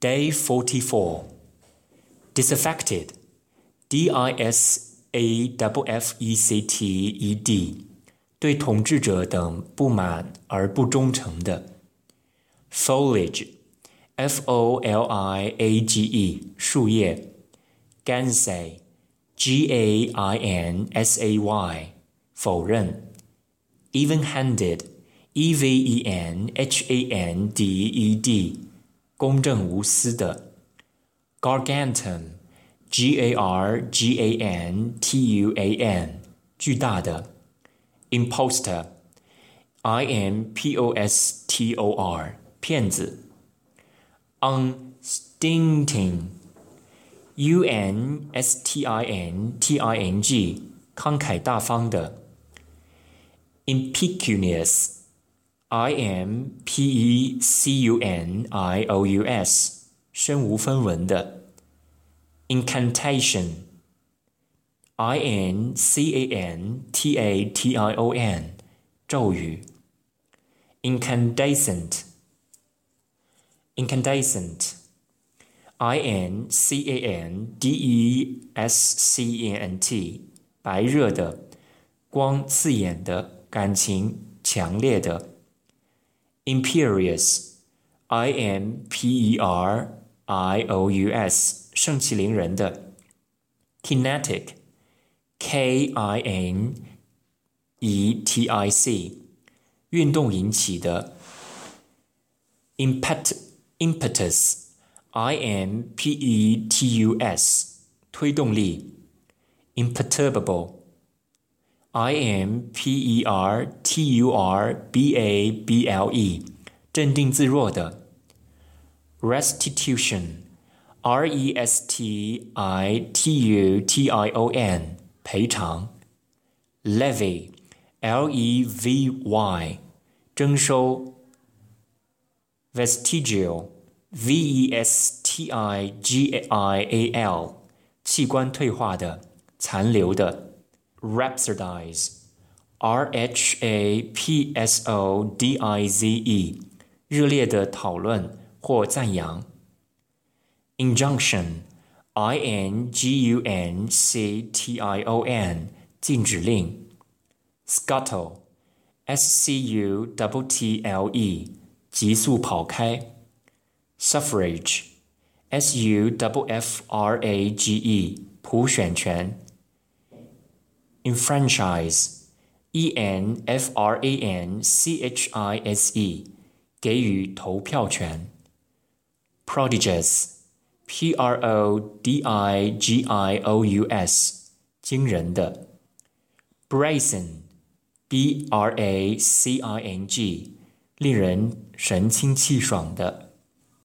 Day 44. Disaffected. D I S A F F E C T E D. 对统治者等不满而不忠诚的。Foliage. F O L I A G E. 树叶。Gainsay. G A I N S A Y. 否认。Even-handed. E V E N H A N D E D. 公正无私的，gargantuan，g a r g a n t u a n，巨大的，impostor，i m p o s t o r，骗子，unstinting，u n s t i n t i n g，慷慨大方的，impecunious。I M P E C U N I O U S，身无分文的。Incantation，I N C A N T A T I O N，咒语。Incandescent，Incandescent，I N C A N D E S C E N T，白热的，光刺眼的，感情强烈的。imperious, i m p e r i o u s，盛气凌人的。kinetic, k i n e t i c，运动引起的。impet impetus, i m p e t u s，推动力。imperturbable I M P E R T U R B A B L E，镇定自若的。Restitution，R E S T I T U T I O N，赔偿。Levy，L E V Y，征收。Vestigial，V E S T I G I A L，器官退化的，残留的。rhapsodize, R H A P S O D I Z E，热烈的讨论或赞扬。Injunction, I N G U N C T I O N，禁止令。Scuttle, S C U T T L E，急速跑开。Suffrage, S U F F R A G E，普选权。 enfranchise, e n f r a n c h i s e，给予投票权。prodigious, p r o d i g i o u s，惊人的。bracing, b r a c i n g, 令人神清气爽的.